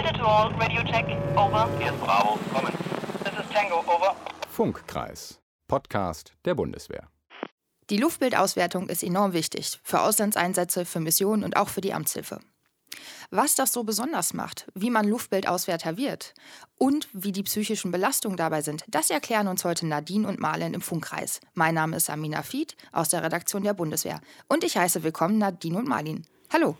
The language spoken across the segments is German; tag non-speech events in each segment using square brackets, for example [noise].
Delta to all, radio check, over. Hier ist Bravo, kommen. This is Tango, over. Funkkreis, Podcast der Bundeswehr. Die Luftbildauswertung ist enorm wichtig für Auslandseinsätze, für Missionen und auch für die Amtshilfe. Was das so besonders macht, wie man Luftbildauswärter wird und wie die psychischen Belastungen dabei sind, das erklären uns heute Nadine und Marlen im Funkkreis. Mein Name ist Amina Fied aus der Redaktion der Bundeswehr und ich heiße willkommen Nadine und Marlin. Hallo.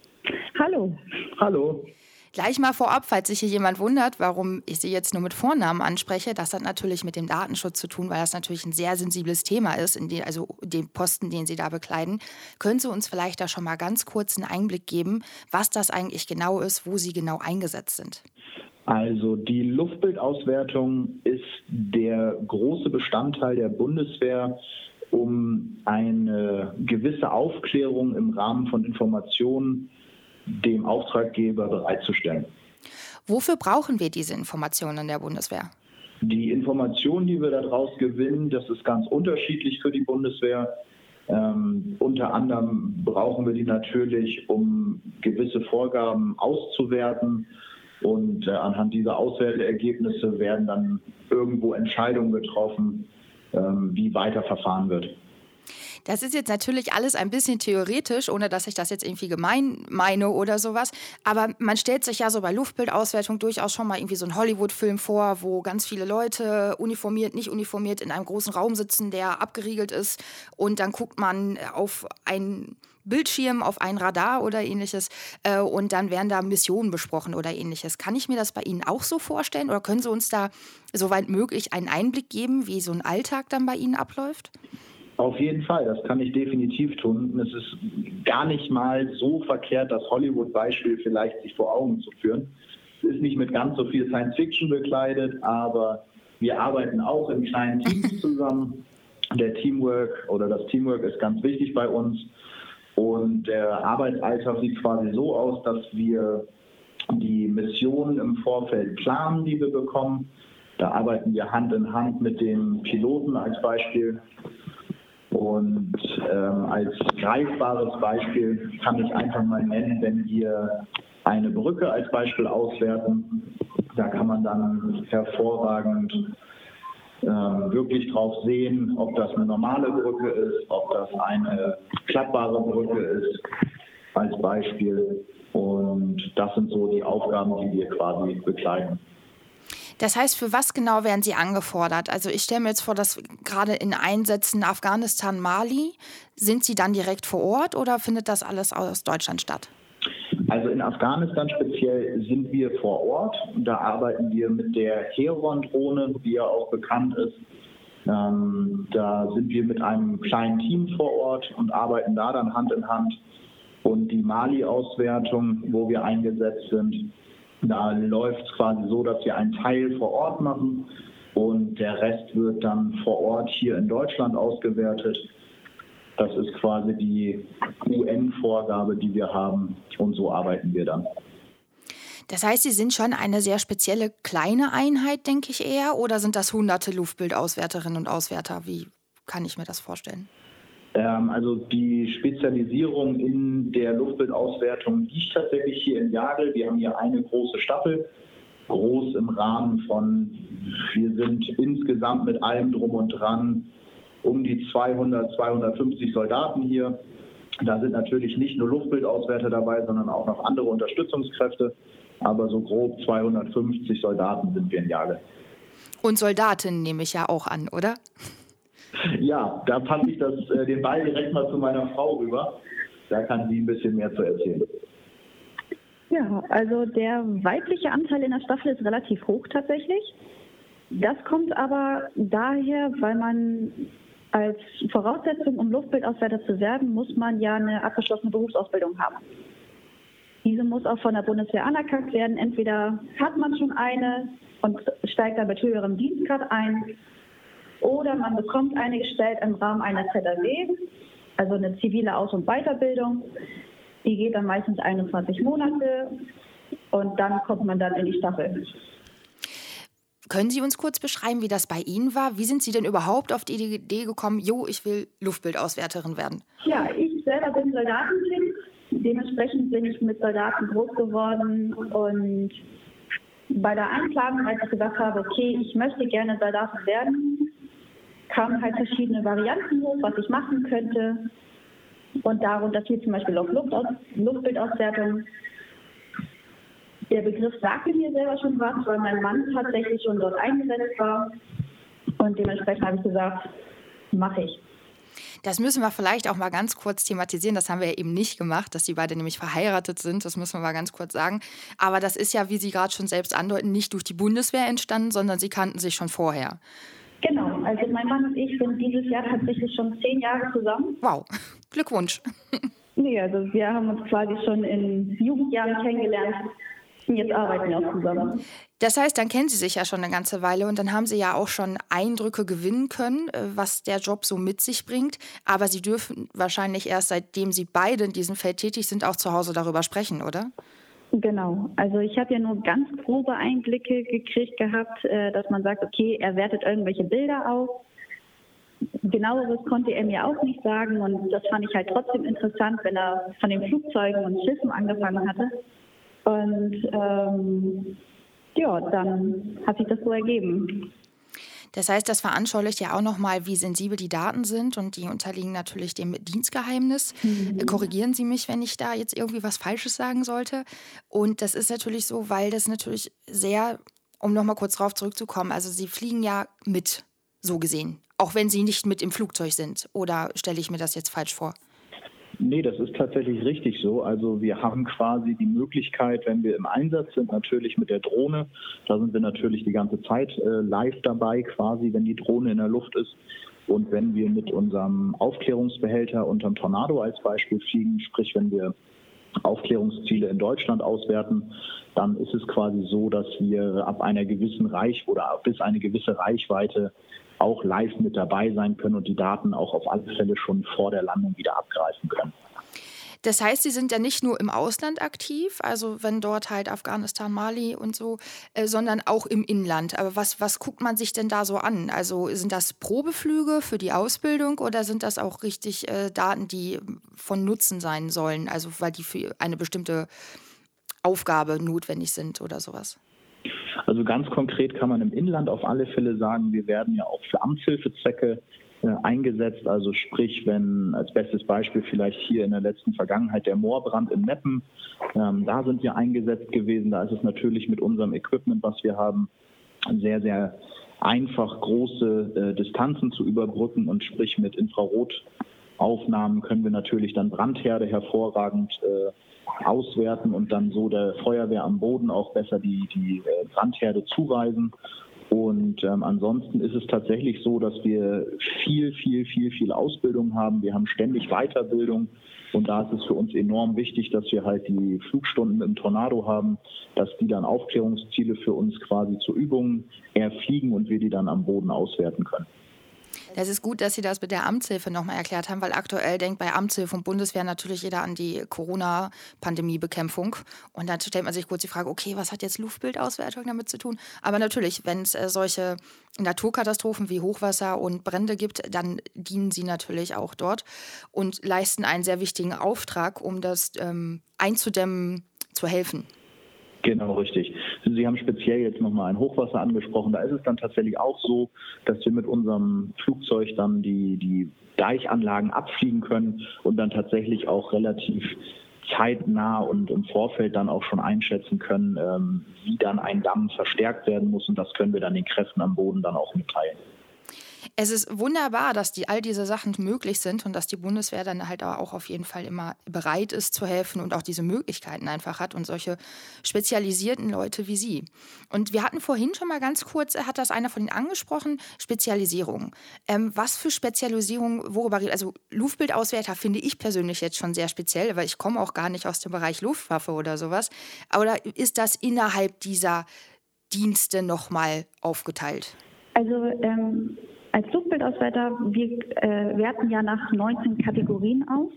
Hallo. Hallo. Gleich mal vorab, falls sich hier jemand wundert, warum ich Sie jetzt nur mit Vornamen anspreche, das hat natürlich mit dem Datenschutz zu tun, weil das natürlich ein sehr sensibles Thema ist, den, also den Posten, den Sie da bekleiden. Können Sie uns vielleicht da schon mal ganz kurz einen Einblick geben, was das eigentlich genau ist, wo Sie genau eingesetzt sind? Also die Luftbildauswertung ist der große Bestandteil der Bundeswehr, um eine gewisse Aufklärung im Rahmen von Informationen dem Auftraggeber bereitzustellen. Wofür brauchen wir diese Informationen der Bundeswehr? Die Informationen, die wir daraus gewinnen, das ist ganz unterschiedlich für die Bundeswehr. Ähm, unter anderem brauchen wir die natürlich, um gewisse Vorgaben auszuwerten. Und äh, anhand dieser Auswerteergebnisse werden dann irgendwo Entscheidungen getroffen, ähm, wie weiter verfahren wird. Das ist jetzt natürlich alles ein bisschen theoretisch, ohne dass ich das jetzt irgendwie gemein meine oder sowas. Aber man stellt sich ja so bei Luftbildauswertung durchaus schon mal irgendwie so einen Hollywood-Film vor, wo ganz viele Leute uniformiert, nicht uniformiert in einem großen Raum sitzen, der abgeriegelt ist. Und dann guckt man auf ein Bildschirm, auf ein Radar oder ähnliches. Äh, und dann werden da Missionen besprochen oder ähnliches. Kann ich mir das bei Ihnen auch so vorstellen? Oder können Sie uns da soweit möglich einen Einblick geben, wie so ein Alltag dann bei Ihnen abläuft? Auf jeden Fall, das kann ich definitiv tun. Es ist gar nicht mal so verkehrt, das Hollywood-Beispiel vielleicht sich vor Augen zu führen. Es ist nicht mit ganz so viel Science-Fiction bekleidet, aber wir arbeiten auch in kleinen Teams [laughs] zusammen. Der Teamwork oder das Teamwork ist ganz wichtig bei uns. Und der Arbeitsalltag sieht quasi so aus, dass wir die Missionen im Vorfeld planen, die wir bekommen. Da arbeiten wir Hand in Hand mit dem Piloten als Beispiel und ähm, als greifbares Beispiel kann ich einfach mal nennen, wenn wir eine Brücke als Beispiel auswerten, da kann man dann hervorragend ähm, wirklich drauf sehen, ob das eine normale Brücke ist, ob das eine klappbare Brücke ist, als Beispiel. Und das sind so die Aufgaben, die wir quasi begleiten. Das heißt, für was genau werden Sie angefordert? Also ich stelle mir jetzt vor, dass gerade in Einsätzen Afghanistan, Mali, sind Sie dann direkt vor Ort oder findet das alles aus Deutschland statt? Also in Afghanistan speziell sind wir vor Ort. Da arbeiten wir mit der Heron-Drohne, die ja auch bekannt ist. Ähm, da sind wir mit einem kleinen Team vor Ort und arbeiten da dann Hand in Hand. Und die Mali-Auswertung, wo wir eingesetzt sind, da läuft es quasi so, dass wir einen Teil vor Ort machen und der Rest wird dann vor Ort hier in Deutschland ausgewertet. Das ist quasi die UN-Vorgabe, die wir haben und so arbeiten wir dann. Das heißt, Sie sind schon eine sehr spezielle kleine Einheit, denke ich eher, oder sind das hunderte Luftbildauswerterinnen und Auswerter? Wie kann ich mir das vorstellen? Ähm, also die Spezialisierung in der Luftbildauswertung liegt tatsächlich hier in Jagel. Wir haben hier eine große Staffel, groß im Rahmen von, wir sind insgesamt mit allem drum und dran um die 200, 250 Soldaten hier. Da sind natürlich nicht nur Luftbildauswerter dabei, sondern auch noch andere Unterstützungskräfte. Aber so grob 250 Soldaten sind wir in Jagel. Und Soldatinnen nehme ich ja auch an, oder? Ja, da passe ich das, äh, den Ball direkt mal zu meiner Frau rüber. Da kann sie ein bisschen mehr zu erzählen. Ja, also der weibliche Anteil in der Staffel ist relativ hoch tatsächlich. Das kommt aber daher, weil man als Voraussetzung, um Luftbildauswerter zu werden, muss man ja eine abgeschlossene Berufsausbildung haben. Diese muss auch von der Bundeswehr anerkannt werden. Entweder hat man schon eine und steigt dann mit höherem Dienstgrad ein oder man bekommt eine gestellt im Rahmen einer ZAW, also eine zivile Aus- und Weiterbildung. Die geht dann meistens 21 Monate und dann kommt man dann in die Staffel. Können Sie uns kurz beschreiben, wie das bei Ihnen war? Wie sind Sie denn überhaupt auf die Idee gekommen, jo, ich will Luftbildauswärterin werden? Ja, ich selber bin Soldatenkind. Dementsprechend bin ich mit Soldaten groß geworden und bei der Einplanung, als ich gesagt habe, okay, ich möchte gerne Soldatin werden, kamen halt verschiedene Varianten hoch, was ich machen könnte. Und darunter fiel zum Beispiel auch Luftbildauswertung. Der Begriff sagte mir selber schon was, weil mein Mann tatsächlich schon dort eingesetzt war. Und dementsprechend habe ich gesagt, mache ich. Das müssen wir vielleicht auch mal ganz kurz thematisieren. Das haben wir ja eben nicht gemacht, dass die beide nämlich verheiratet sind. Das müssen wir mal ganz kurz sagen. Aber das ist ja, wie Sie gerade schon selbst andeuten, nicht durch die Bundeswehr entstanden, sondern Sie kannten sich schon vorher. Also mein Mann und ich sind dieses Jahr tatsächlich schon zehn Jahre zusammen. Wow, [laughs] Glückwunsch. Nee, also wir haben uns quasi schon in Jugendjahren kennengelernt. Und jetzt arbeiten wir auch zusammen. Das heißt, dann kennen Sie sich ja schon eine ganze Weile und dann haben Sie ja auch schon Eindrücke gewinnen können, äh, was der Job so mit sich bringt. Aber Sie dürfen wahrscheinlich erst seitdem Sie beide in diesem Feld tätig sind, auch zu Hause darüber sprechen, oder? Genau, also ich habe ja nur ganz grobe Einblicke gekriegt gehabt, äh, dass man sagt, okay, er wertet irgendwelche Bilder auf. Genaueres konnte er mir auch nicht sagen und das fand ich halt trotzdem interessant, wenn er von den Flugzeugen und Schiffen angefangen hatte. Und ähm, ja, dann hat sich das so ergeben. Das heißt, das veranschaulicht ja auch nochmal, wie sensibel die Daten sind und die unterliegen natürlich dem Dienstgeheimnis. Mhm. Korrigieren Sie mich, wenn ich da jetzt irgendwie was Falsches sagen sollte. Und das ist natürlich so, weil das natürlich sehr, um nochmal kurz drauf zurückzukommen, also Sie fliegen ja mit, so gesehen, auch wenn Sie nicht mit im Flugzeug sind. Oder stelle ich mir das jetzt falsch vor? Nee, das ist tatsächlich richtig so. Also wir haben quasi die Möglichkeit, wenn wir im Einsatz sind, natürlich mit der Drohne, da sind wir natürlich die ganze Zeit äh, live dabei, quasi, wenn die Drohne in der Luft ist. Und wenn wir mit unserem Aufklärungsbehälter unterm Tornado als Beispiel fliegen, sprich wenn wir Aufklärungsziele in Deutschland auswerten, dann ist es quasi so, dass wir ab einer gewissen Reich oder bis eine gewisse Reichweite auch live mit dabei sein können und die Daten auch auf alle Fälle schon vor der Landung wieder abgreifen können. Das heißt, Sie sind ja nicht nur im Ausland aktiv, also wenn dort halt Afghanistan, Mali und so, äh, sondern auch im Inland. Aber was, was guckt man sich denn da so an? Also sind das Probeflüge für die Ausbildung oder sind das auch richtig äh, Daten, die von Nutzen sein sollen, also weil die für eine bestimmte Aufgabe notwendig sind oder sowas? Also ganz konkret kann man im Inland auf alle Fälle sagen, wir werden ja auch für Amtshilfezwecke äh, eingesetzt. Also sprich, wenn als bestes Beispiel vielleicht hier in der letzten Vergangenheit der Moorbrand in Meppen, ähm, da sind wir eingesetzt gewesen. Da ist es natürlich mit unserem Equipment, was wir haben, sehr, sehr einfach große äh, Distanzen zu überbrücken und sprich mit Infrarotaufnahmen können wir natürlich dann Brandherde hervorragend äh, auswerten und dann so der Feuerwehr am Boden auch besser die, die äh, Brandherde zuweisen. Und ähm, ansonsten ist es tatsächlich so, dass wir viel, viel, viel, viel Ausbildung haben. Wir haben ständig Weiterbildung. Und da ist es für uns enorm wichtig, dass wir halt die Flugstunden im Tornado haben, dass die dann Aufklärungsziele für uns quasi zur Übung erfliegen und wir die dann am Boden auswerten können. Das ist gut, dass Sie das mit der Amtshilfe nochmal erklärt haben, weil aktuell denkt bei Amtshilfe und Bundeswehr natürlich jeder an die Corona-Pandemie-Bekämpfung. Und dann stellt man sich kurz die Frage, okay, was hat jetzt Luftbildauswertung damit zu tun? Aber natürlich, wenn es äh, solche Naturkatastrophen wie Hochwasser und Brände gibt, dann dienen sie natürlich auch dort und leisten einen sehr wichtigen Auftrag, um das ähm, einzudämmen, zu helfen. Genau, richtig. Sie haben speziell jetzt nochmal ein Hochwasser angesprochen. Da ist es dann tatsächlich auch so, dass wir mit unserem Flugzeug dann die, die Deichanlagen abfliegen können und dann tatsächlich auch relativ zeitnah und im Vorfeld dann auch schon einschätzen können, ähm, wie dann ein Damm verstärkt werden muss. Und das können wir dann den Kräften am Boden dann auch mitteilen. Es ist wunderbar, dass die, all diese Sachen möglich sind und dass die Bundeswehr dann halt auch auf jeden Fall immer bereit ist zu helfen und auch diese Möglichkeiten einfach hat und solche spezialisierten Leute wie Sie. Und wir hatten vorhin schon mal ganz kurz, hat das einer von Ihnen angesprochen, Spezialisierung. Ähm, was für Spezialisierung, worüber, also Luftbildauswerter finde ich persönlich jetzt schon sehr speziell, weil ich komme auch gar nicht aus dem Bereich Luftwaffe oder sowas. Aber ist das innerhalb dieser Dienste nochmal aufgeteilt? Also ähm, als Luftbildauswerter, wir äh, werten ja nach 19 Kategorien aus.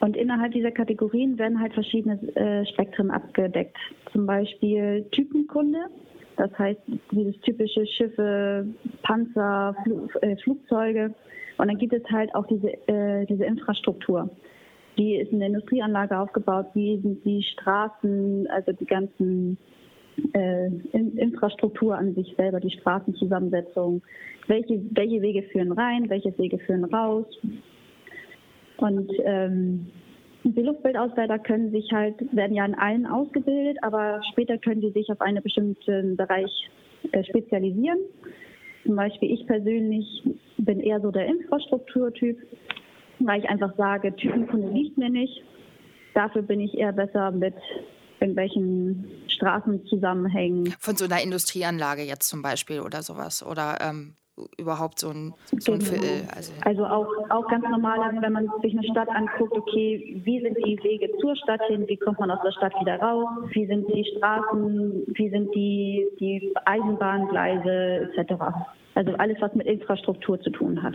Und innerhalb dieser Kategorien werden halt verschiedene äh, Spektren abgedeckt. Zum Beispiel Typenkunde, das heißt dieses typische Schiffe, Panzer, Fl äh, Flugzeuge. Und dann gibt es halt auch diese, äh, diese Infrastruktur. Wie ist eine Industrieanlage aufgebaut? Wie sind die Straßen, also die ganzen äh, in, Infrastruktur an sich selber, die Straßenzusammensetzung, welche, welche Wege führen rein, welche Wege führen raus. Und ähm, die Luftbildauswerter können sich halt, werden ja in allen ausgebildet, aber später können die sich auf einen bestimmten Bereich äh, spezialisieren. Zum Beispiel ich persönlich bin eher so der Infrastrukturtyp, weil ich einfach sage, Typenkunde liegt mir nicht. Dafür bin ich eher besser mit irgendwelchen Straßenzusammenhängen. Von so einer Industrieanlage jetzt zum Beispiel oder sowas. Oder ähm, überhaupt so ein, so ein genau. Also, also auch, auch ganz normal, wenn man sich eine Stadt anguckt, okay, wie sind die Wege zur Stadt hin, wie kommt man aus der Stadt wieder raus, wie sind die Straßen, wie sind die, die Eisenbahngleise etc. Also alles, was mit Infrastruktur zu tun hat.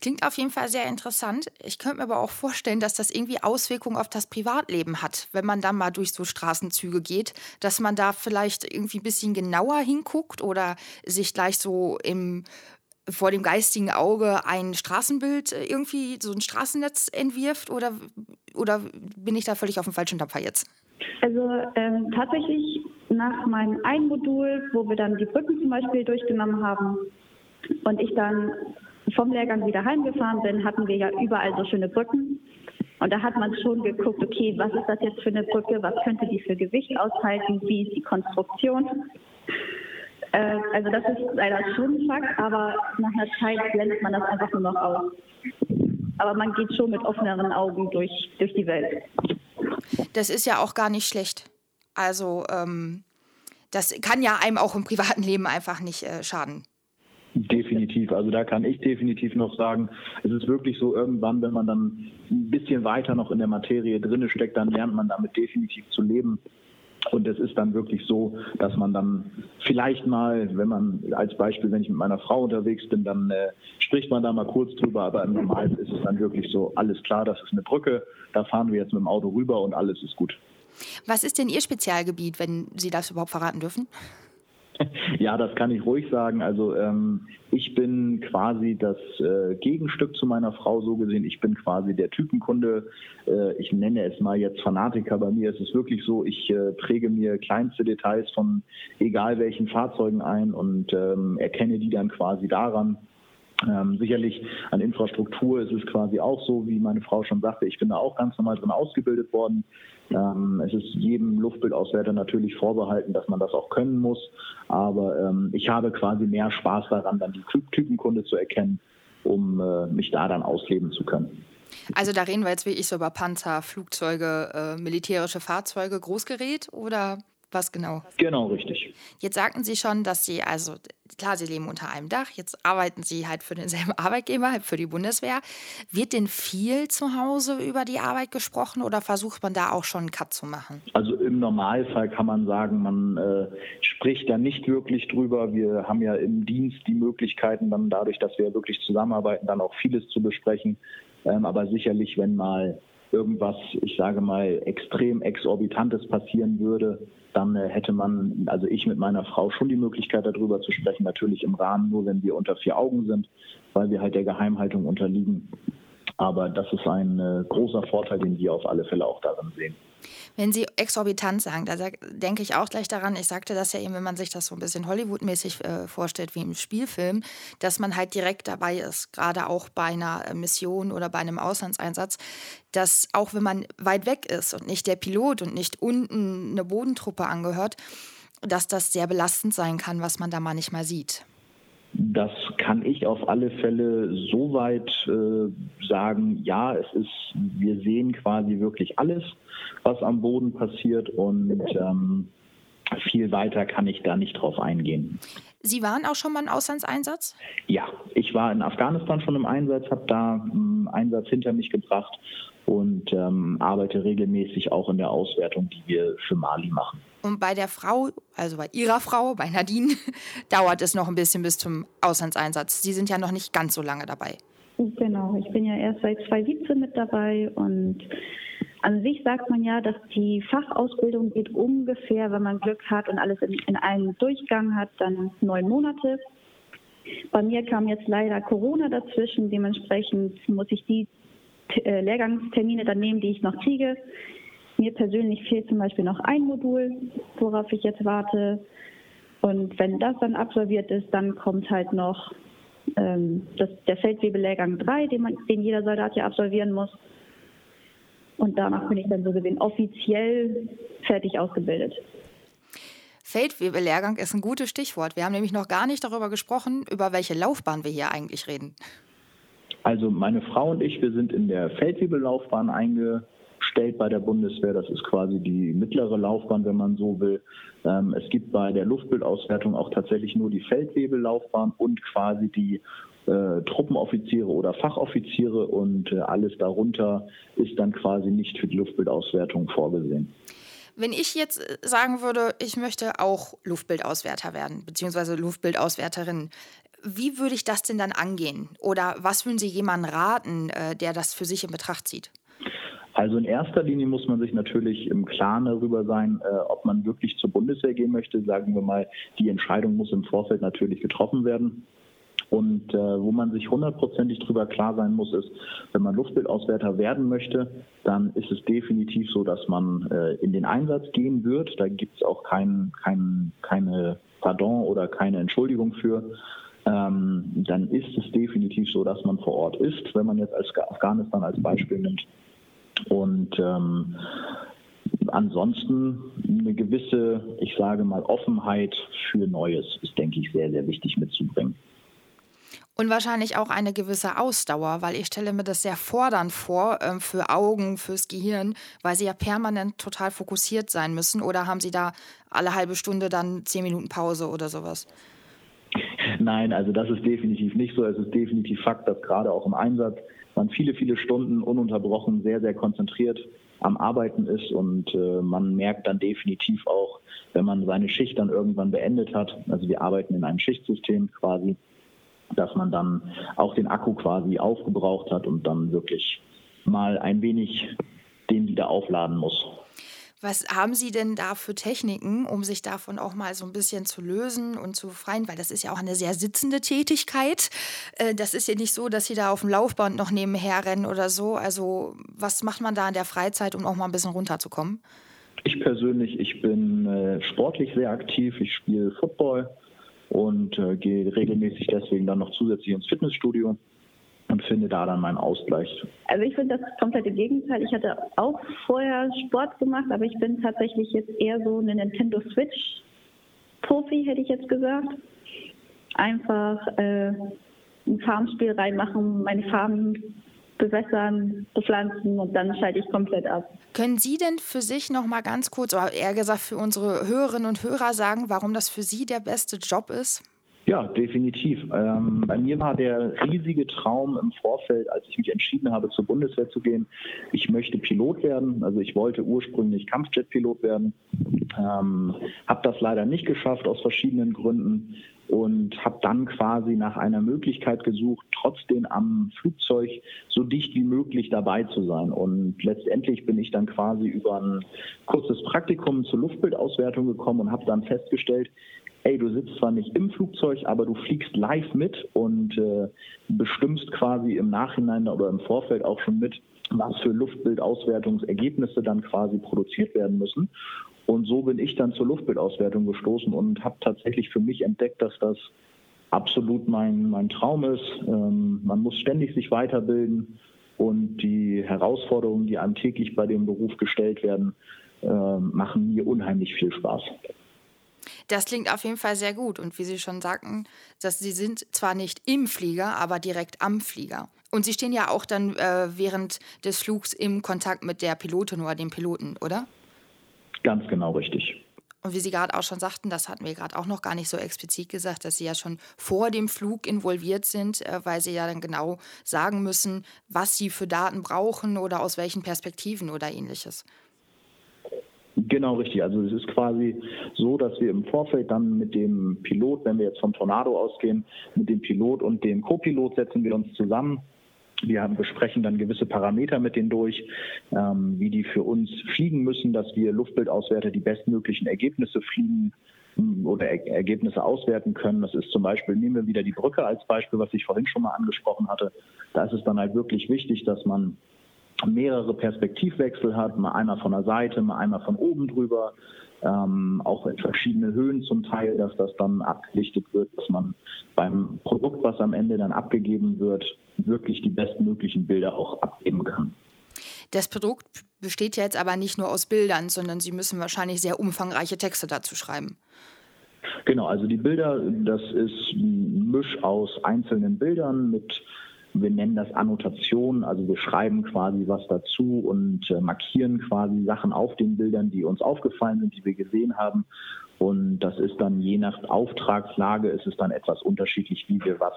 Klingt auf jeden Fall sehr interessant. Ich könnte mir aber auch vorstellen, dass das irgendwie Auswirkungen auf das Privatleben hat, wenn man dann mal durch so Straßenzüge geht, dass man da vielleicht irgendwie ein bisschen genauer hinguckt oder sich gleich so im vor dem geistigen Auge ein Straßenbild äh, irgendwie, so ein Straßennetz entwirft oder, oder bin ich da völlig auf dem falschen Dampfer jetzt? Also ähm, tatsächlich nach meinem einen Modul, wo wir dann die Brücken zum Beispiel durchgenommen haben und ich dann vom Lehrgang wieder heimgefahren bin, hatten wir ja überall so schöne Brücken. Und da hat man schon geguckt, okay, was ist das jetzt für eine Brücke, was könnte die für Gewicht aushalten, wie ist die Konstruktion. Äh, also das ist leider schon ein Fakt, aber nach einer Zeit blendet man das einfach nur noch aus. Aber man geht schon mit offeneren Augen durch, durch die Welt. Das ist ja auch gar nicht schlecht. Also ähm, das kann ja einem auch im privaten Leben einfach nicht äh, schaden. Definitiv. Also da kann ich definitiv noch sagen, es ist wirklich so, irgendwann, wenn man dann ein bisschen weiter noch in der Materie drinne steckt, dann lernt man damit definitiv zu leben. Und es ist dann wirklich so, dass man dann vielleicht mal, wenn man als Beispiel, wenn ich mit meiner Frau unterwegs bin, dann äh, spricht man da mal kurz drüber, aber im Normalen ist es dann wirklich so, alles klar, das ist eine Brücke, da fahren wir jetzt mit dem Auto rüber und alles ist gut. Was ist denn Ihr Spezialgebiet, wenn Sie das überhaupt verraten dürfen? [laughs] Ja, das kann ich ruhig sagen. Also ähm, ich bin quasi das äh, Gegenstück zu meiner Frau so gesehen. Ich bin quasi der Typenkunde. Äh, ich nenne es mal jetzt Fanatiker. Bei mir ist es wirklich so, ich äh, präge mir kleinste Details von egal welchen Fahrzeugen ein und ähm, erkenne die dann quasi daran. Ähm, sicherlich an Infrastruktur ist es quasi auch so, wie meine Frau schon sagte, ich bin da auch ganz normal drin ausgebildet worden. Ähm, es ist jedem Luftbildauswerter natürlich vorbehalten, dass man das auch können muss. Aber ähm, ich habe quasi mehr Spaß daran, dann die Typenkunde zu erkennen, um äh, mich da dann ausleben zu können. Also da reden wir jetzt wirklich so über Panzer, Flugzeuge, äh, militärische Fahrzeuge, Großgerät oder was genau? Genau, richtig. Jetzt sagten Sie schon, dass Sie, also klar, Sie leben unter einem Dach, jetzt arbeiten Sie halt für denselben [laughs] Arbeitgeber, halt für die Bundeswehr. Wird denn viel zu Hause über die Arbeit gesprochen oder versucht man da auch schon einen Cut zu machen? Also im Normalfall kann man sagen, man äh, spricht da nicht wirklich drüber. Wir haben ja im Dienst die Möglichkeiten, dann dadurch, dass wir wirklich zusammenarbeiten, dann auch vieles zu besprechen. Ähm, aber sicherlich, wenn mal irgendwas, ich sage mal, extrem exorbitantes passieren würde, dann äh, hätte man, also ich mit meiner Frau schon die Möglichkeit darüber zu sprechen, natürlich im Rahmen nur, wenn wir unter vier Augen sind, weil wir halt der Geheimhaltung unterliegen. Aber das ist ein äh, großer Vorteil, den wir auf alle Fälle auch darin sehen. Wenn Sie exorbitant sagen, da denke ich auch gleich daran, ich sagte das ja eben, wenn man sich das so ein bisschen Hollywood-mäßig äh, vorstellt wie im Spielfilm, dass man halt direkt dabei ist, gerade auch bei einer äh, Mission oder bei einem Auslandseinsatz, dass auch wenn man weit weg ist und nicht der Pilot und nicht unten eine Bodentruppe angehört, dass das sehr belastend sein kann, was man da mal nicht mal sieht. Das kann ich auf alle Fälle so weit äh, sagen, ja, es ist, wir sehen quasi wirklich alles, was am Boden passiert und ähm, viel weiter kann ich da nicht drauf eingehen. Sie waren auch schon mal im Auslandseinsatz? Ja, ich war in Afghanistan schon im Einsatz, habe da einen Einsatz hinter mich gebracht und ähm, arbeite regelmäßig auch in der Auswertung, die wir für Mali machen. Und bei der Frau, also bei Ihrer Frau, bei Nadine, [laughs] dauert es noch ein bisschen bis zum Auslandseinsatz. Sie sind ja noch nicht ganz so lange dabei. Genau, ich bin ja erst seit 2017 mit dabei und an sich sagt man ja, dass die Fachausbildung geht ungefähr, wenn man Glück hat und alles in, in einem Durchgang hat, dann neun Monate. Bei mir kam jetzt leider Corona dazwischen, dementsprechend muss ich die äh, Lehrgangstermine dann nehmen, die ich noch kriege. Mir persönlich fehlt zum Beispiel noch ein Modul, worauf ich jetzt warte. Und wenn das dann absolviert ist, dann kommt halt noch ähm, das, der Feldwebellehrgang 3, den, man, den jeder Soldat ja absolvieren muss. Und danach bin ich dann so gesehen offiziell fertig ausgebildet. Feldwebellehrgang ist ein gutes Stichwort. Wir haben nämlich noch gar nicht darüber gesprochen, über welche Laufbahn wir hier eigentlich reden. Also meine Frau und ich, wir sind in der Feldwebellaufbahn eingestellt bei der Bundeswehr. Das ist quasi die mittlere Laufbahn, wenn man so will. Ähm, es gibt bei der Luftbildauswertung auch tatsächlich nur die Feldwebellaufbahn und quasi die äh, Truppenoffiziere oder Fachoffiziere und äh, alles darunter ist dann quasi nicht für die Luftbildauswertung vorgesehen. Wenn ich jetzt äh, sagen würde, ich möchte auch Luftbildauswärter werden, beziehungsweise Luftbildauswärterin, wie würde ich das denn dann angehen? Oder was würden Sie jemandem raten, äh, der das für sich in Betracht zieht? Also in erster Linie muss man sich natürlich im Klaren darüber sein, äh, ob man wirklich zur Bundeswehr gehen möchte. Sagen wir mal, die Entscheidung muss im Vorfeld natürlich getroffen werden. Und äh, wo man sich hundertprozentig darüber klar sein muss, ist, wenn man Luftbildauswärter werden möchte, dann ist es definitiv so, dass man äh, in den Einsatz gehen wird. Da gibt es auch kein, kein, keine Pardon oder keine Entschuldigung für. Ähm, dann ist es definitiv so, dass man vor Ort ist, wenn man jetzt als Afghanistan als Beispiel nimmt. Und ähm, ansonsten eine gewisse, ich sage mal, Offenheit für Neues ist, denke ich, sehr, sehr wichtig mitzubringen. Und wahrscheinlich auch eine gewisse Ausdauer, weil ich stelle mir das sehr fordernd vor ähm, für Augen, fürs Gehirn, weil sie ja permanent total fokussiert sein müssen. Oder haben Sie da alle halbe Stunde dann zehn Minuten Pause oder sowas? Nein, also das ist definitiv nicht so. Es ist definitiv Fakt, dass gerade auch im Einsatz man viele, viele Stunden ununterbrochen sehr, sehr konzentriert am Arbeiten ist und äh, man merkt dann definitiv auch, wenn man seine Schicht dann irgendwann beendet hat, also wir arbeiten in einem Schichtsystem quasi, dass man dann auch den Akku quasi aufgebraucht hat und dann wirklich mal ein wenig den wieder aufladen muss. Was haben Sie denn da für Techniken, um sich davon auch mal so ein bisschen zu lösen und zu befreien? Weil das ist ja auch eine sehr sitzende Tätigkeit. Äh, das ist ja nicht so, dass Sie da auf dem Laufband noch nebenher rennen oder so. Also was macht man da in der Freizeit, um auch mal ein bisschen runterzukommen? Ich persönlich, ich bin äh, sportlich sehr aktiv. Ich spiele Football und äh, gehe regelmäßig deswegen dann noch zusätzlich ins Fitnessstudio und finde da dann meinen Ausgleich. Also ich finde das komplette Gegenteil. Ich hatte auch vorher Sport gemacht, aber ich bin tatsächlich jetzt eher so eine Nintendo Switch Profi, hätte ich jetzt gesagt. Einfach äh, ein Farmspiel reinmachen, meine Farben bewässern, bepflanzen und dann schalte ich komplett ab. Können Sie denn für sich noch mal ganz kurz, oder eher gesagt für unsere Hörerinnen und Hörer sagen, warum das für Sie der beste Job ist? Ja, definitiv. Ähm, bei mir war der riesige Traum im Vorfeld, als ich mich entschieden habe, zur Bundeswehr zu gehen. Ich möchte Pilot werden. Also ich wollte ursprünglich Kampfjet-Pilot werden. Ähm, habe das leider nicht geschafft aus verschiedenen Gründen und habe dann quasi nach einer Möglichkeit gesucht, trotzdem am Flugzeug so dicht wie möglich dabei zu sein. Und letztendlich bin ich dann quasi über ein kurzes Praktikum zur Luftbildauswertung gekommen und habe dann festgestellt, ey, du sitzt zwar nicht im Flugzeug, aber du fliegst live mit und äh, bestimmst quasi im Nachhinein oder im Vorfeld auch schon mit, was für Luftbildauswertungsergebnisse dann quasi produziert werden müssen. Und so bin ich dann zur Luftbildauswertung gestoßen und habe tatsächlich für mich entdeckt, dass das absolut mein, mein Traum ist. Ähm, man muss ständig sich weiterbilden und die Herausforderungen, die einem täglich bei dem Beruf gestellt werden, äh, machen mir unheimlich viel Spaß. Das klingt auf jeden Fall sehr gut. Und wie Sie schon sagten, dass Sie sind zwar nicht im Flieger, aber direkt am Flieger. Und Sie stehen ja auch dann äh, während des Flugs im Kontakt mit der Pilotin oder dem Piloten, oder? Ganz genau richtig. Und wie Sie gerade auch schon sagten, das hatten wir gerade auch noch gar nicht so explizit gesagt, dass Sie ja schon vor dem Flug involviert sind, äh, weil Sie ja dann genau sagen müssen, was Sie für Daten brauchen oder aus welchen Perspektiven oder ähnliches. Genau richtig. Also es ist quasi so, dass wir im Vorfeld dann mit dem Pilot, wenn wir jetzt vom Tornado ausgehen, mit dem Pilot und dem Co-Pilot setzen wir uns zusammen wir besprechen dann gewisse Parameter mit denen durch, ähm, wie die für uns fliegen müssen, dass wir Luftbildauswärter die bestmöglichen Ergebnisse fliegen hm, oder er Ergebnisse auswerten können. Das ist zum Beispiel, nehmen wir wieder die Brücke als Beispiel, was ich vorhin schon mal angesprochen hatte. Da ist es dann halt wirklich wichtig, dass man mehrere Perspektivwechsel hat, mal einer von der Seite, mal einmal von oben drüber, ähm, auch in verschiedene Höhen zum Teil, dass das dann abgelichtet wird, dass man beim Produkt, was am Ende dann abgegeben wird, wirklich die bestmöglichen Bilder auch abgeben kann. Das Produkt besteht ja jetzt aber nicht nur aus Bildern, sondern Sie müssen wahrscheinlich sehr umfangreiche Texte dazu schreiben. Genau, also die Bilder, das ist ein Misch aus einzelnen Bildern mit wir nennen das Annotation, also wir schreiben quasi was dazu und äh, markieren quasi Sachen auf den Bildern, die uns aufgefallen sind, die wir gesehen haben. Und das ist dann je nach Auftragslage, ist es dann etwas unterschiedlich, wie wir was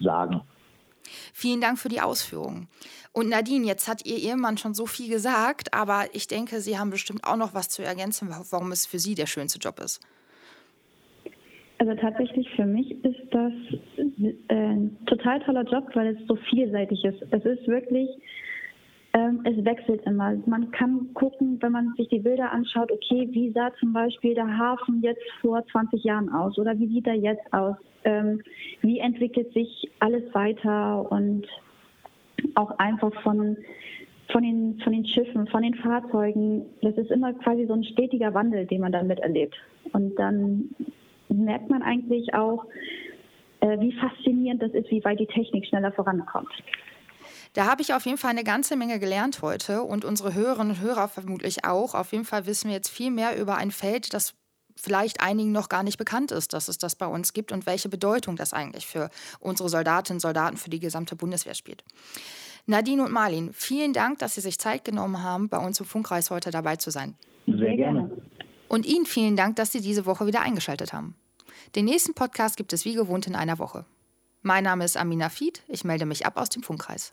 sagen. Vielen Dank für die Ausführungen. Und Nadine, jetzt hat Ihr Ehemann schon so viel gesagt, aber ich denke, Sie haben bestimmt auch noch was zu ergänzen, warum es für Sie der schönste Job ist. Also tatsächlich für mich ist das äh, ein total toller Job, weil es so vielseitig ist. Es ist wirklich, ähm, es wechselt immer. Man kann gucken, wenn man sich die Bilder anschaut, okay, wie sah zum Beispiel der Hafen jetzt vor 20 Jahren aus oder wie sieht er jetzt aus? Ähm, wie entwickelt sich alles weiter und auch einfach von von den, von den Schiffen, von den Fahrzeugen. Das ist immer quasi so ein stetiger Wandel, den man dann miterlebt. Und dann merkt man eigentlich auch, äh, wie faszinierend das ist, wie weit die Technik schneller vorankommt. Da habe ich auf jeden Fall eine ganze Menge gelernt heute und unsere Hörerinnen und Hörer vermutlich auch. Auf jeden Fall wissen wir jetzt viel mehr über ein Feld, das vielleicht einigen noch gar nicht bekannt ist, dass es das bei uns gibt und welche Bedeutung das eigentlich für unsere Soldatinnen und Soldaten, für die gesamte Bundeswehr spielt. Nadine und Marlin, vielen Dank, dass Sie sich Zeit genommen haben, bei uns im Funkreis heute dabei zu sein. Sehr gerne. Und Ihnen vielen Dank, dass Sie diese Woche wieder eingeschaltet haben. Den nächsten Podcast gibt es wie gewohnt in einer Woche. Mein Name ist Amina Fied, ich melde mich ab aus dem Funkkreis.